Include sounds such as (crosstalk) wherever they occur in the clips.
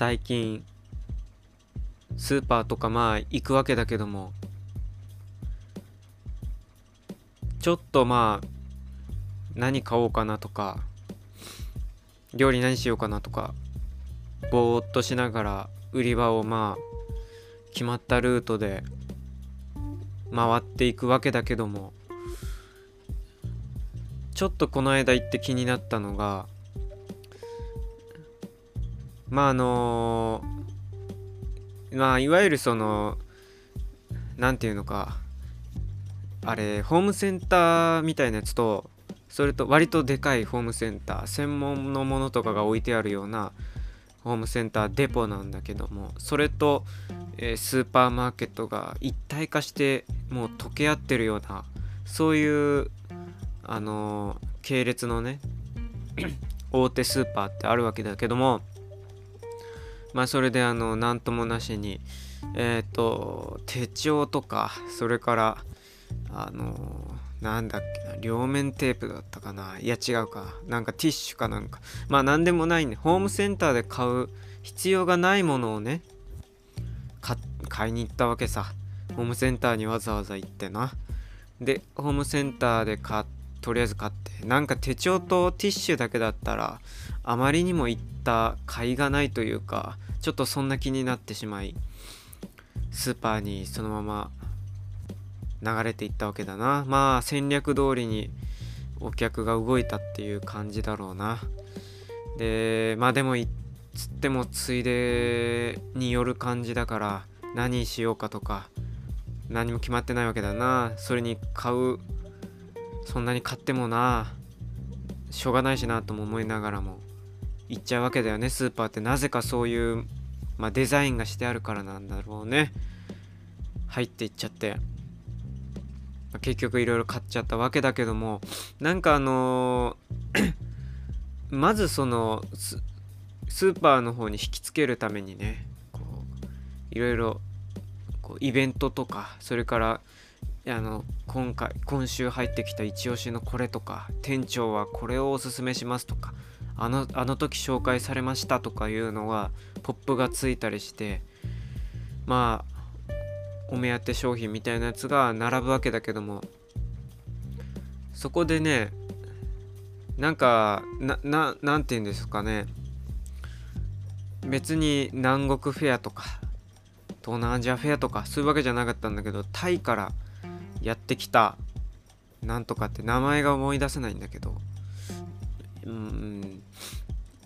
最近スーパーとかまあ行くわけだけどもちょっとまあ何買おうかなとか料理何しようかなとかぼーっとしながら売り場をまあ決まったルートで回っていくわけだけどもちょっとこの間行って気になったのがまああのまあいわゆるその何て言うのかあれホームセンターみたいなやつとそれと割とでかいホームセンター専門のものとかが置いてあるようなホームセンターデポなんだけどもそれと、えー、スーパーマーケットが一体化してもう溶け合ってるようなそういうあのー、系列のね (clears throat) 大手スーパーってあるわけだけどもまあそれであの何ともなしにえっ、ー、と手帳とかそれからあのなんだっけな両面テープだったかないや違うかなんかティッシュかなんか。まあ何でもないんね。ホームセンターで買う必要がないものをね買いに行ったわけさ。ホームセンターにわざわざ行ってな。でホームセンターで買とりあえず買ってなんか手帳とティッシュだけだったらあまりにも行った甲斐がないというかちょっとそんな気になってしまいスーパーにそのまま流れていったわけだな。まあ戦略通りにお客が動いたっていう感じだろうな。でまあでもいつってもついでによる感じだから何しようかとか何も決まってないわけだな。それに買うそんなに買ってもな。しょうがないしなとも思いながらも。行っちゃうわけだよね。スーパーってなぜかそういう、まあ、デザインがしてあるからなんだろうね。入っていっちゃって。結局いろいろ買っちゃったわけだけども。なんかあのー (coughs) まずそのスーパーの方に引きつけるためにねこういろいろこうイベントとかそれからあの今回今週入ってきた一押しのこれとか店長はこれをおすすめしますとかあのあの時紹介されましたとかいうのがポップがついたりしてまあお目当て商品みたいなやつが並ぶわけだけどもそこでねなんかなななんて言うんですかね。別に南国フェアとか東南アジアフェアとかそういうわけじゃなかったんだけどタイからやってきたなんとかって名前が思い出せないんだけどうん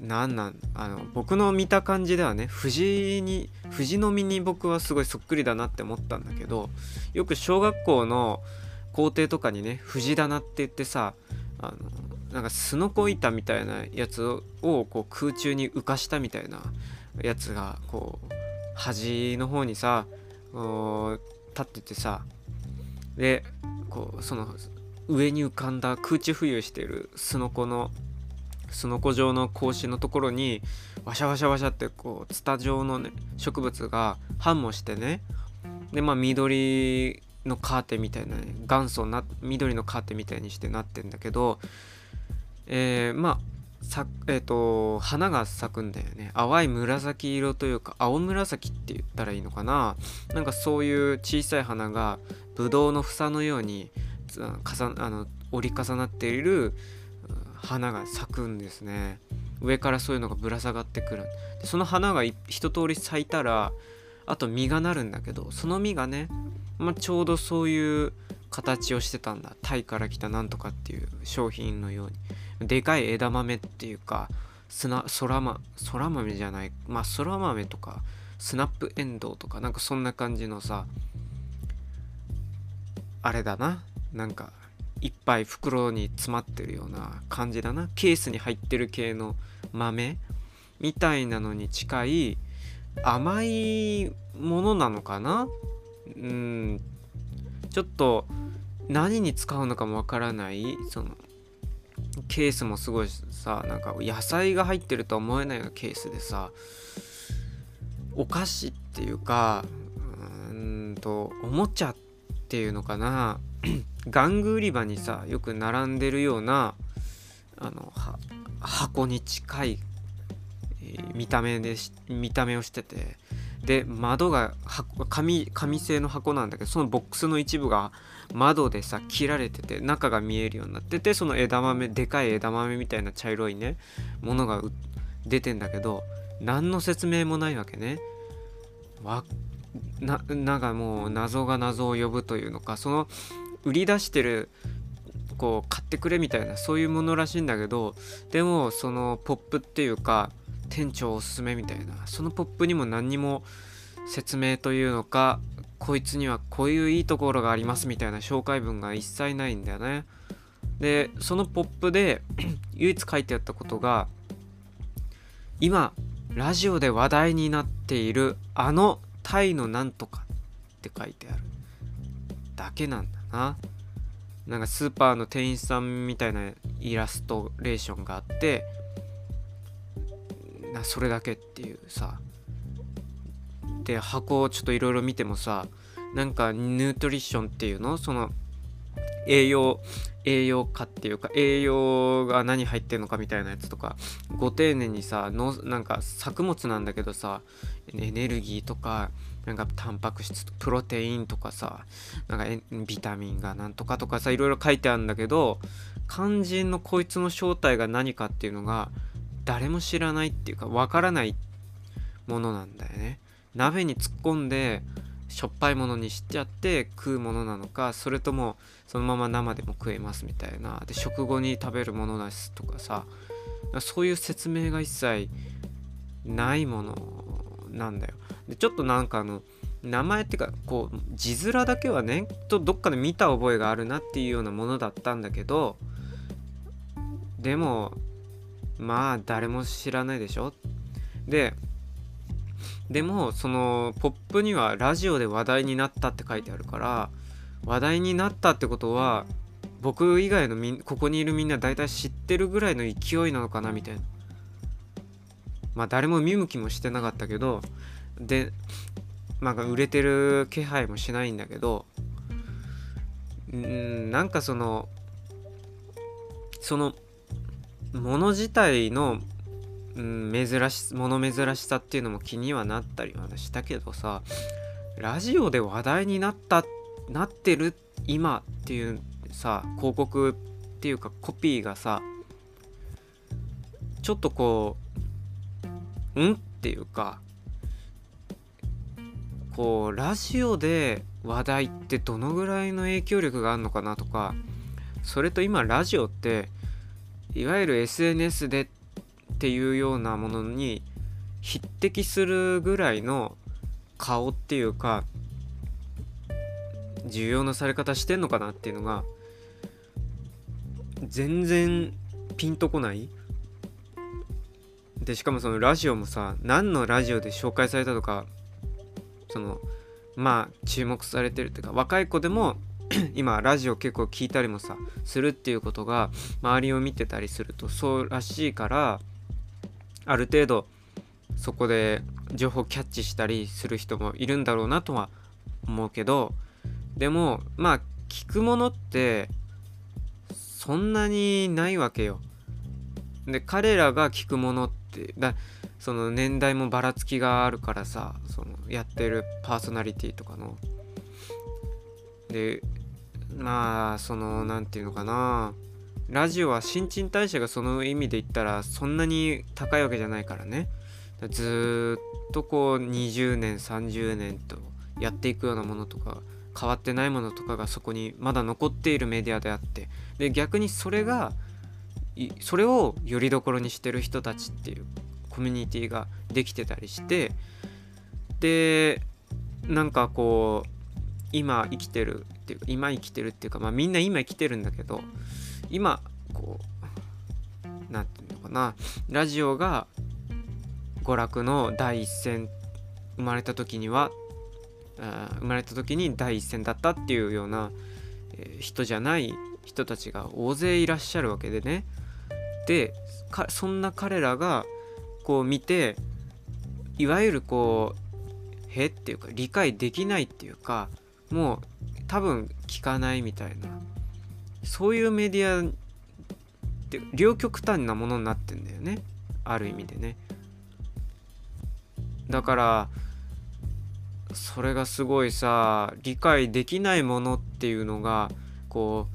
なんなんあの僕の見た感じではね藤に藤の実に僕はすごいそっくりだなって思ったんだけどよく小学校の校庭とかにね藤棚って言ってさあのなんかすのこ板みたいなやつをこう空中に浮かしたみたいなやつがこう端の方にさ立っててさでこうその上に浮かんだ空中浮遊してるすのこのすのこ状の格子のところにワシャワシャワシャってこうツタ状のね植物が繁茂してねでまあ緑のカーテンみたいなね元祖な緑のカーテンみたいにしてなってんだけどえー、まあさえっ、ー、と花が咲くんだよね。淡い紫色というか青紫って言ったらいいのかな。なんかそういう小さい花がブドウの房のように重あの折り重なっている花が咲くんですね。上からそういうのがぶら下がってくる。でその花が一通り咲いたらあと実がなるんだけどその実がね、まあ、ちょうどそういう形をしてたんだ。タイから来たなんとかっていう商品のように。でかい枝豆っていうか砂空ま空豆じゃない。まあ空豆とかスナップエンドウとかなんかそんな感じのさあれだな。なんかいっぱい袋に詰まってるような感じだな。ケースに入ってる系の豆みたいなのに近い甘いものなのかな？うん。ちょっと何に使うのかもわからない。そのケースもすごいさなんか野菜が入ってるとは思えないようなケースでさお菓子っていうかうんとおもちゃっていうのかな？玩具売り場にさよく並んでるようなあの箱に近い見た目で見た目をしててで窓が紙紙製の箱なんだけどそのボックスの一部が窓でさ切られてて中が見えるようになっててその枝豆でかい枝豆みたいな茶色いねものが出てんだけど何の説明もないわけね。わななんかもう謎が謎を呼ぶというのかその売り出してるこう買ってくれみたいなそういうものらしいんだけどでもそのポップっていうか店長おすすめみたいなそのポップにも何にも説明というのかこいつにはこういういいところがありますみたいな紹介文が一切ないんだよね。でそのポップで (clears throat) 唯一書いてあったことが今ラジオで話題になっているあのタイのなんとかって書いてある。だけなんだ。な。なんかスーパーの店員さんみたいなイラストレーションがあってなそれだけっていうさ。で箱をちょっといろいろ見てもさなんかヌートリションっていうの？その栄養栄養価っていうか栄養が何入ってんのかみたいなやつとかご丁寧にさのなんか作物なんだけどさエネルギーとかなんかタンパク質プロテインとかさなんかビタミンがなんとかとかさいろいろ書いてあるんだけど肝心のこいつの正体が何かっていうのが誰も知らないっていうかわからないものなんだよね。鍋に突っ込んでしょっぱいものにしちゃって食うものなのかそれともそのまま生でも食えますみたいな。で食後に食べるものですとかさそういう説明が一切ないものなんだよ。でちょっとなんかあの名前っていうかこう字面だけはねとどっかで見た覚えがあるなっていうようなものだったんだけどでもまあ誰も知らないでしょ？ででもそのポップにはラジオで話題になったって書いてあるから話題になったってことは僕以外のみここにいるみんな大体知ってるぐらいの勢いなのかなみたいな。まあ誰も見向きもしてなかったけどでまあ売れてる気配もしないんだけどうんなんかそのそのもの自体の、うん、珍しもの珍しさっていうのも気にはなったりはしたけどさラジオで話題になったなってる今っていうさ広告っていうかコピーがさちょっとこううんっていうかこうラジオで話題ってどのぐらいの影響力があるのかなとかそれと今ラジオっていわゆる SNS でっていうようなものに匹敵するぐらいの顔っていうか重要なされ方してんのかなっていうのが全然ピンとこない。でしかもそのラジオもさ何のラジオで紹介されたとかそのまあ注目されてるっていうか若い子でも (clears throat) 今ラジオ結構聞いたりもさするっていうことが周りを見てたりするとそうらしいからある程度そこで情報キャッチしたりする人もいるんだろうなとは思うけどでもまあ聞くものってそんなにないわけよ。で彼らが聞くものってだその年代もばらつきがあるからさそのやってるパーソナリティとかの。でまあその何て言うのかな。ラジオは新陳代謝がその意味で言ったらそんなに高いわけじゃないからね。ずっとこう20年30年とやっていくようなものとか変わってないものとかがそこにまだ残っているメディアであって。で逆にそれがそれをよりどころにしてる人たちっていうコミュニティができてたりしてでなんかこう今生きてるっていうか今生きてるっていうかまあみんな今生きてるんだけど今こう何て言うのかなラジオが娯楽の第一線生まれた時には生まれた時に第一線だったっていうような、えー、人じゃない人たちが大勢いらっしゃるわけでね。でそんな彼らがこう見ていわゆるこうへっていうか理解できないっていうかもう多分聞かないみたいな。そういうメディアって両極端なものになってんだよね。ある意味でね。だからそれがすごいさ理解できないものっていうのがこ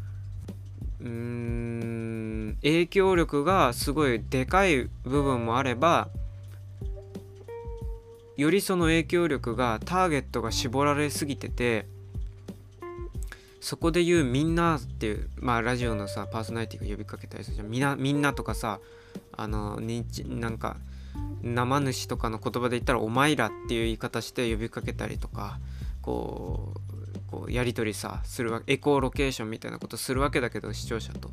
ううん影響力がすごいでかい部分もあればよりその影響力がターゲットが絞られすぎててそこで言うみんなっていうまあラジオのさパーソナリティが呼びかけたりするじゃんみんなみんなとかさあのなんか生主とかの言葉で言ったら「お前ら」っていう言い方して呼びかけたりとかこうこうやり取りさするわエコーロケーションみたいなことするわけだけど視聴者と。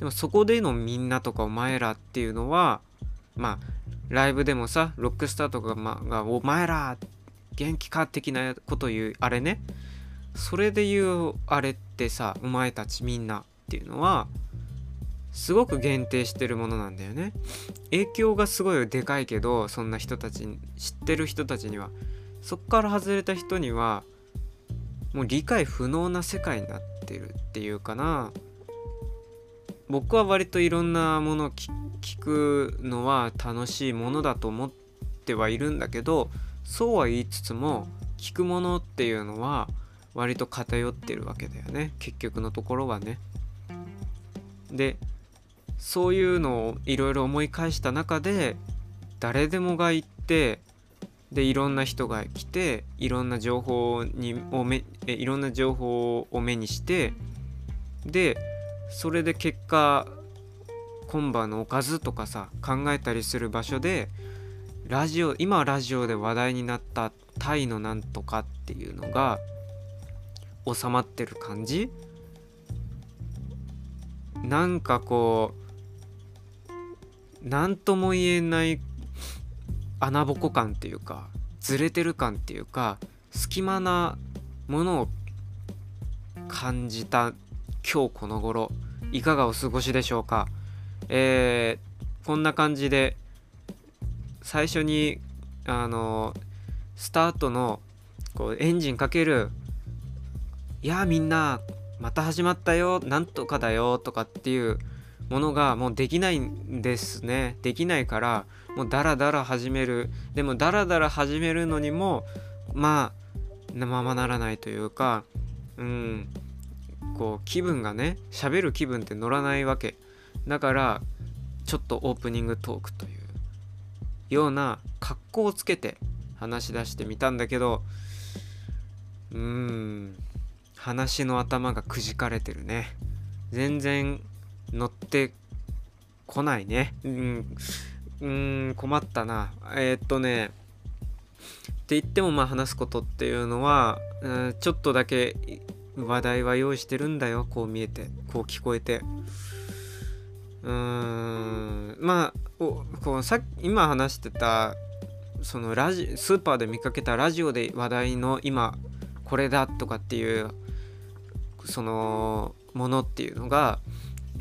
でもそこでのみんなとかお前らっていうのはまあライブでもさロックスターとかが,、がお前ら元気か？的なこと言うあれね。それで言うあれってさお前たちみんなっていうのはすごく限定してるものなんだよね。影響がすごいでかいけどそんな人たち知ってる人たちには。そっから外れた人にはもう理解不能な世界になってるっていうかな。僕は割といろんなものを聞くのは楽しいものだと思ってはいるんだけどそうは言いつつも聞くものっていうのは割と偏ってるわけだよね結局のところはね。でそういうのをいろいろ思い返した中で誰でもが行ってでいろんな人が来ていろんな情報にをめいろんな情報を目にしてでそれで結果今晩のおかずとかさ考えたりする場所でラジオ今ラジオで話題になったタイのなんとかっていうのが収まってる感じ？なんかこう何とも言えない穴ぼこ感っていうかずれてる感っていうか隙間なものを感じた今日この頃いかがお過ごしでしょうか？えー、こんな感じで最初にあのスタートのこうエンジンかける「いやみんなまた始まったよなんとかだよ」とかっていうものがもうできないんですね。できないからもうダラダラ始める。でもダラダラ始めるのにもまあままならないというかうん。こう気分がね喋る気分って乗らないわけだからちょっとオープニングトークというような格好をつけて話し出してみたんだけどうーん話の頭がくじかれてるね全然乗ってこないね。うん、うん困ったな。えー、っとね、って言ってもまあ話すことっていうのは、うん、ちょっとだけ話題は用意してるんだよ。こう見えて、こう聞こえて。うーん、まあ、こうさ今話してた、そのラジスーパーで見かけたラジオで話題の今これだとかっていうそのものっていうのが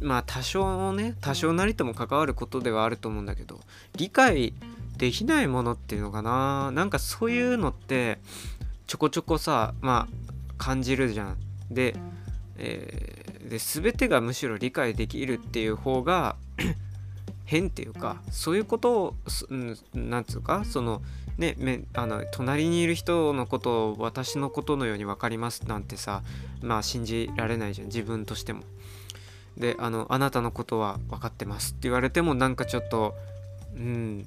まあ多少ね多少なりとも関わることではあると思うんだけど理解できないものっていうのかななんかそういうのってちょこちょこさまあ感じるじゃん。で,、えー、で全てがむしろ理解できるっていう方が (clears throat) 変っていうかそういうことを何つうかそのねめあの隣にいる人のことを私のことのように分かりますなんてさまあ信じられないじゃん自分としても。であの「あなたのことは分かってます」って言われてもなんかちょっとうん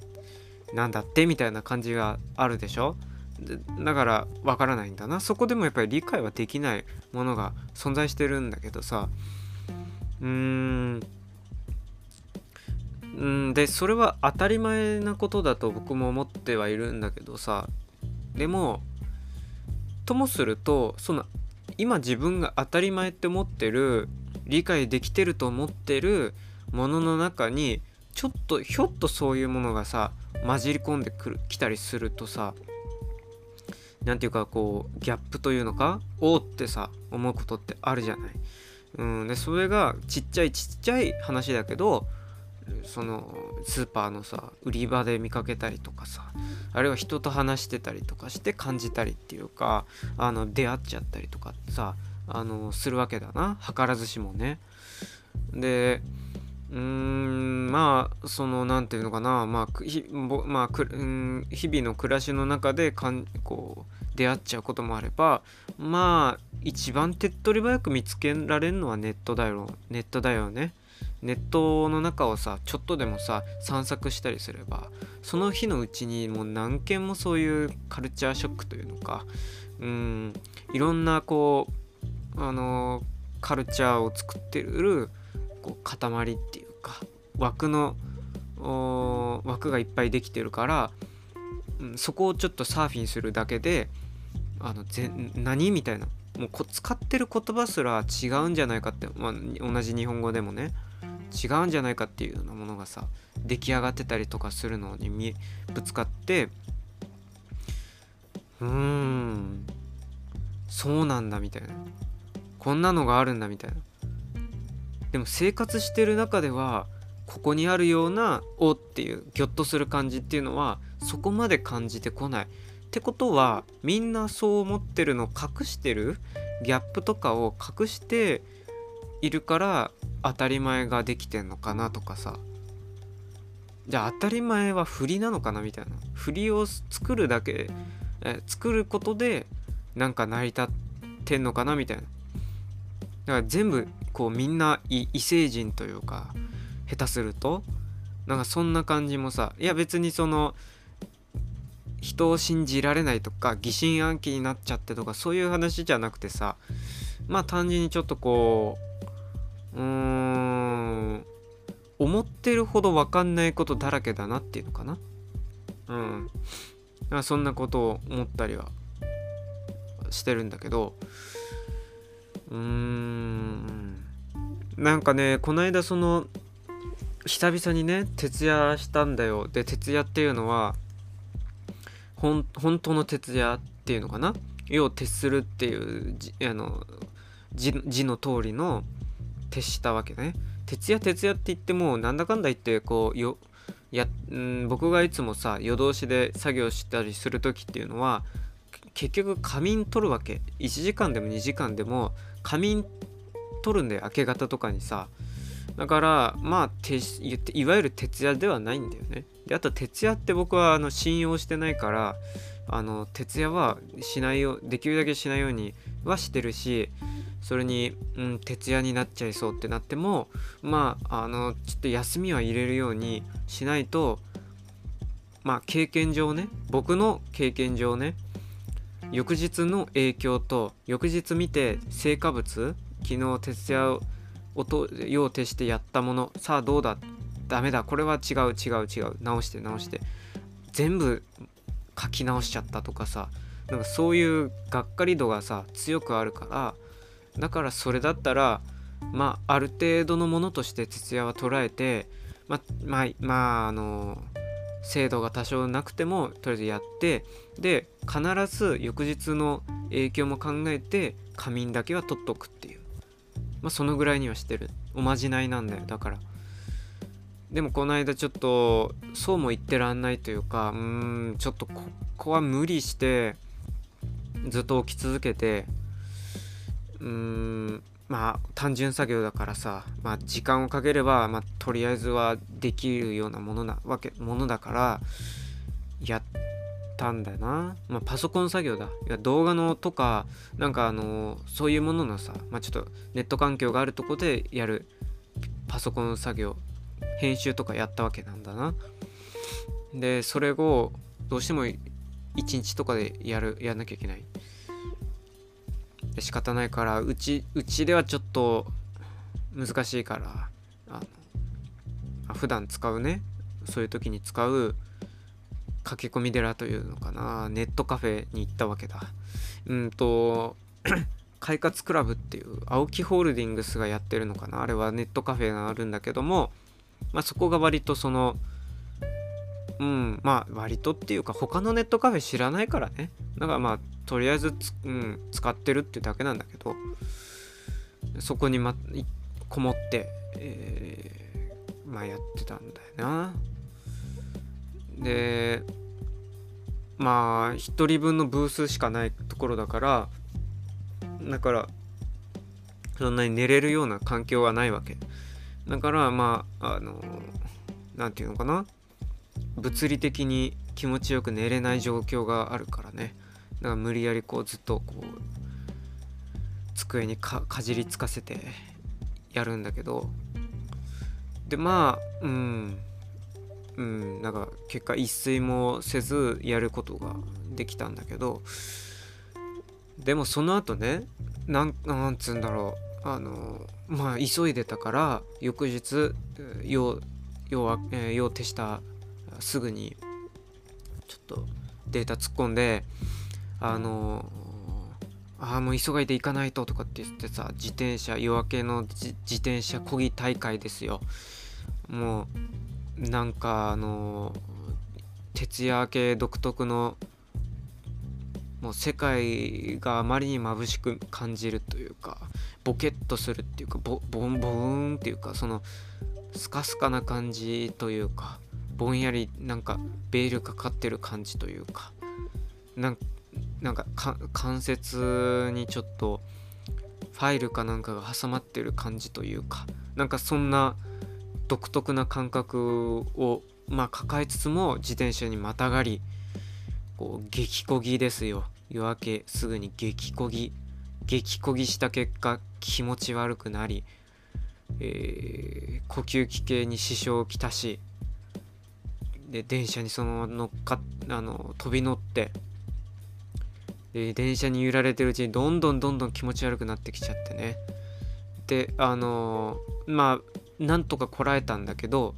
なんだってみたいな感じがあるでしょ？だから分からないんだな。そこでもやっぱり理解はできないものが存在してるんだけどさ。うーん。うん。でそれは当たり前なことだと僕も思ってはいるんだけどさ。でもともするとその今自分が当たり前って思ってる理解できてると思ってるものの中にちょっとひょっとそういうものがさ混じり込んでくる来たりするとさ。何ていうかこうギャップというのかおおってさ思うことってあるじゃない。うん、でそれがちっちゃいちっちゃい話だけどそのスーパーのさ売り場で見かけたりとかさあるいは人と話してたりとかして感じたりっていうかあの出会っちゃったりとかさあのするわけだな図らずしもね。でうんまあその何て言うのかな。まあひぼまあくん日々の暮らしの中でかんこう出会っちゃうこともあればまあ一番手っ取り早く見つけられるのはネットだよ。ネットだよね。ネットの中をさちょっとでもさ散策したりすればその日のうちにもう何件もそういうカルチャーショックというのかうんいろんなこうあのカルチャーを作ってるこう塊っていうか枠の枠がいっぱいできてるから、うん、そこをちょっとサーフィンするだけであのぜ何みたいなもうこ使ってる言葉すら違うんじゃないかって、まあ、同じ日本語でもね違うんじゃないかっていうようなものがさ出来上がってたりとかするのに見ぶつかってうーんそうなんだみたいなこんなのがあるんだみたいなでも生活してる中ではここにあるような「お」っていうギョッとする感じっていうのはそこまで感じてこない。ってことはみんなそう思ってるのを隠してる？ギャップとかを隠しているから当たり前ができてんのかなとかさ。じゃあ当たり前は振りなのかなみたいな。振りを作るだけえ作ることでなんか成り立ってんのかなみたいな。だから全部こうみんな異星人というか下手するとなんかそんな感じもさいや別にその人を信じられないとか疑心暗鬼になっちゃってとかそういう話じゃなくてさまあ単純にちょっとこううーん思ってるほど分かんないことだらけだなっていうのかな。うん。そんなことを思ったりはしてるんだけどうーん。なんかねこの間その久々にね徹夜したんだよ。で徹夜っていうのは本当の徹夜っていうのかな？要を徹するっていうあの字の通りの徹したわけね。徹夜徹夜って言ってもなんだかんだ言ってこうよやん僕がいつもさ夜通しで作業したりする時っていうのは結局仮眠取るわけ。1時間でも2時間でも仮眠取るんで明け方とかにさ。だからまあ言っていわゆる徹夜ではないんだよね。であと徹夜って僕はあの信用してないからあの徹夜はしないよできるだけしないようにはしてるしそれに、うん、徹夜になっちゃいそうってなってもまああのちょっと休みは入れるようにしないとまあ経験上ね僕の経験上ね翌日の影響と翌日見て成果物昨日徹夜を用を徹してやったもの。さあどうだ？ダメだ。これは違う違う違う。直して直して。全部書き直しちゃったとかさ。なんかそういうがっかり度がさ強くあるから。だからそれだったらまあある程度のものとして徹夜は捉えてままあまああの精度が多少なくてもとりあえずやってで必ず翌日の影響も考えて仮眠だけは取っとくっていう。まあそのぐらいにはしてる。おまじないなんだよ。だから。でもこの間ちょっとそうも言ってらんないというかうーんちょっとここは無理してずっと起き続けてうーんまあ単純作業だからさ、まあ、時間をかければ、まあ、とりあえずはできるようなものなわけものだからやったんだよな、まあ、パソコン作業だ。いや動画のとかなんかあのそういうもののさ、まあ、ちょっとネット環境があるとこでやるパソコン作業編集とかやったわけなんだな。でそれをどうしても1日とかでやるやんなきゃいけない。で仕方ないからうちうちではちょっと難しいからあの普段使うねそういう時に使う駆け込み寺というのかな。ネットカフェに行ったわけだ。うんと (clears throat) 快活クラブっていう青木ホールディングスがやってるのかな。あれはネットカフェがあるんだけどもまあそこが割とそのうんまあ割とっていうか他のネットカフェ知らないからね。だからまあとりあえずうん、使ってるってだけなんだけどそこに、ま、こもって、えー、まあやってたんだよな。でまあ1人分のブースしかないところだからだからそんなに寝れるような環境はないわけ。だからまああの何て言うのかな。物理的に気持ちよく寝れない状況があるからね。だから無理やりこうずっとこう机にかじりつかせてやるんだけど。でまあうん。うんなんか結果一睡もせずやることができたんだけどでもその後ねなんなんつうんだろう。あのまあ急いでたから翌日用用は、えー、用手したすぐにちょっとデータ突っ込んであのああもう急がいで行かないととかって言ってさ自転車夜明けの自転車こぎ大会ですよ。もうなんかあの徹夜明け独特のもう世界があまりに眩しく感じるというかボケっとするっていうかボボンボーンっていうかそのスカスカな感じというかぼんやりなんかベールかかってる感じというかなんなんか関節にちょっとファイルかなんかが挟まってる感じというかなんかそんな独特な感覚をまあ抱えつつも自転車にまたがりこう激こぎですよ。夜明けすぐに激こぎ激こぎした結果気持ち悪くなり、えー、呼吸器系に支障をきたしで電車にそのまま乗っかあの飛び乗ってで電車に揺られてるうちにどんどんどんどん気持ち悪くなってきちゃってね。であのー、まあなんとかこらえたんだけど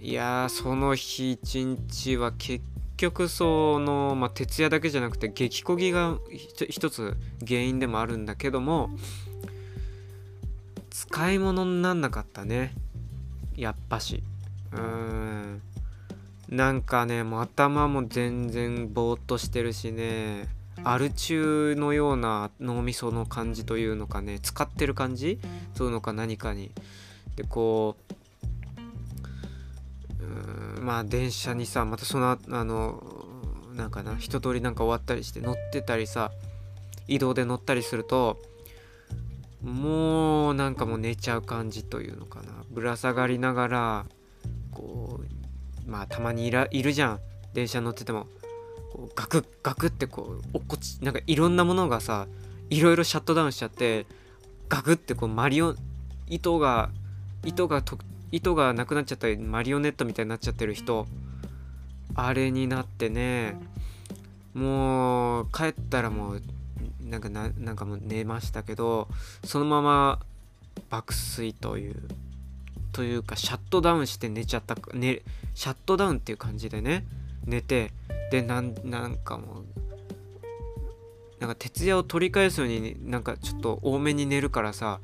いやその日一日は結局その、まあ、徹夜だけじゃなくて激こぎが一つ原因でもあるんだけども使い物になんなかったね。やっぱし。うーん。なんかねもう頭も全然ぼーっとしてるしね。アル中のような脳みその感じというのかね使ってる感じ？そういうのか何かに。でこうまあ電車にさまたそのあのなんかな一通りなんか終わったりして乗ってたりさ移動で乗ったりするともうなんかもう寝ちゃう感じというのかな。ぶら下がりながらこうまあたまにいらいるじゃん。電車乗ってても。こうガクッガクってこう落っこちなんかいろんなものがさいろいろシャットダウンしちゃってガクってこうマリオ糸が糸がと糸がなくなっちゃったりマリオネットみたいになっちゃってる人あれになってねもう帰ったらもうなんかななんかもう寝ましたけどそのまま爆睡というというかシャットダウンして寝ちゃった、ね、シャットダウンっていう感じでね寝てでなんなんかもうなんか徹夜を取り返すようになんかちょっと多めに寝るからさ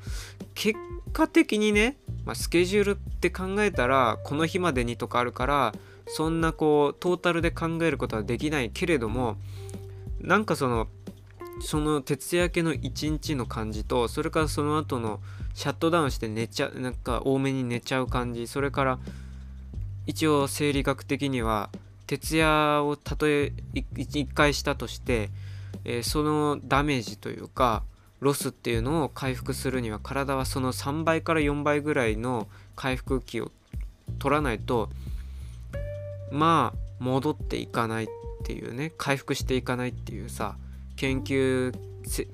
結果的にね、まあ、スケジュールって考えたらこの日までにとかあるからそんなこうトータルで考えることはできないけれどもなんかそのその徹夜明けの一日の感じとそれからその後のシャットダウンして寝ちゃなんか多めに寝ちゃう感じそれから一応生理学的には徹夜をたとえ1回したとして、えー、そのダメージというかロスっていうのを回復するには体はその3倍から4倍ぐらいの回復期を取らないとまあ戻っていかないっていうね回復していかないっていうさ研究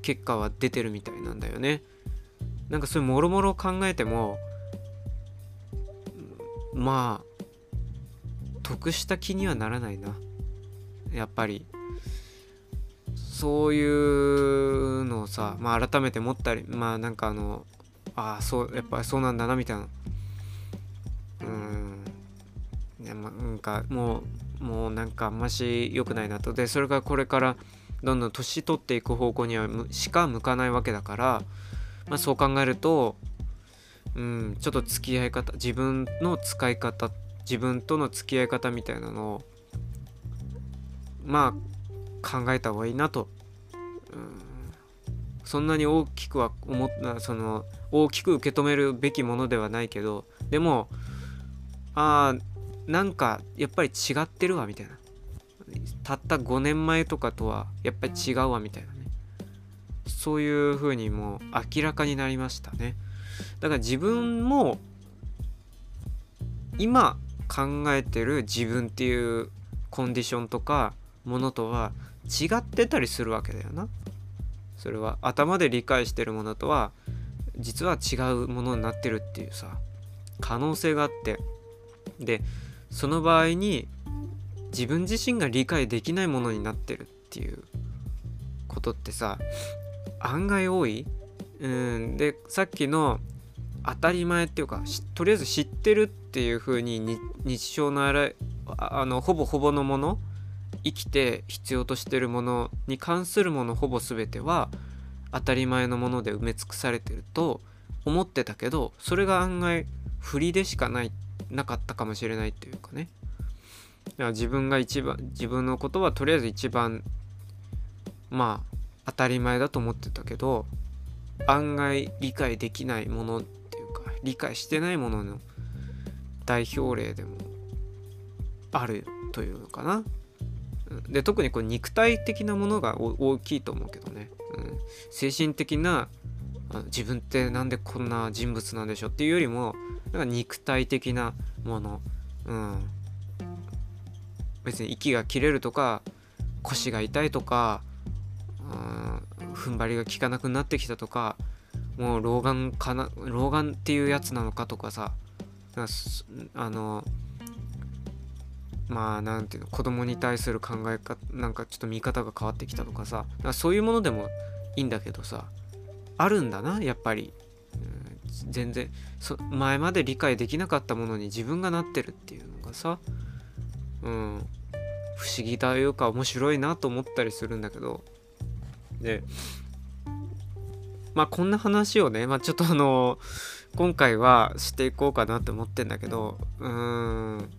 結果は出てるみたいなんだよね。なんかそういうもろもろ考えてもまあ得した気にはならないな。やっぱり。そういうのをさ、まあ、改めて思ったりまあなんかあのああそうやっぱそうなんだなみたいな。うん。いやまなんかもうもうなんかあんまし良くないなと。でそれがこれからどんどん年取っていく方向にはしか向かないわけだから、まあ、そう考えるとうんちょっと付き合い方自分の使い方って自分との付き合い方みたいなのをまあ考えた方がいいなと、うん、そんなに大きくは思ったその大きく受け止めるべきものではないけどでもああなんかやっぱり違ってるわみたいな。たった5年前とかとはやっぱり違うわみたいなね。そういう風にもう明らかになりましたね。だから自分も今考えてる自分っていうコンディションとかものとは違ってたりするわけだよな。それは頭で理解してるものとは実は違うものになってるっていうさ可能性があってでその場合に自分自身が理解できないものになってるっていうことってさ案外多いうんでさっきの当たり前っていうかとりあえず知ってるってていう風に日常のあらあのほぼほぼのもの生きて必要としてるものに関するものほぼ全ては当たり前のもので埋め尽くされてると思ってたけどそれが案外振りでしかないなかったかもしれないっていうかね。だから自分が一番自分のことはとりあえず一番まあ当たり前だと思ってたけど案外理解できないものっていうか理解してないものの代表例でもあるというのかな。で特にこう肉体的なものが大きいと思うけどね、うん、精神的な自分ってなんでこんな人物なんでしょうっていうよりもなんか肉体的なもの、うん、別に息が切れるとか腰が痛いとか、うん、踏ん張りが効かなくなってきたとかもう老眼かな老眼っていうやつなのかとかさ。あのまあなんていうの子供に対する考え方なんかちょっと見方が変わってきたとかさそういうものでもいいんだけどさあるんだなやっぱり、うん、全然そ前まで理解できなかったものに自分がなってるっていうのがさうん不思議というか面白いなと思ったりするんだけど。でまあこんな話をね、まあ、ちょっとあの今回はしていこうかなって思ってんだけどうーん。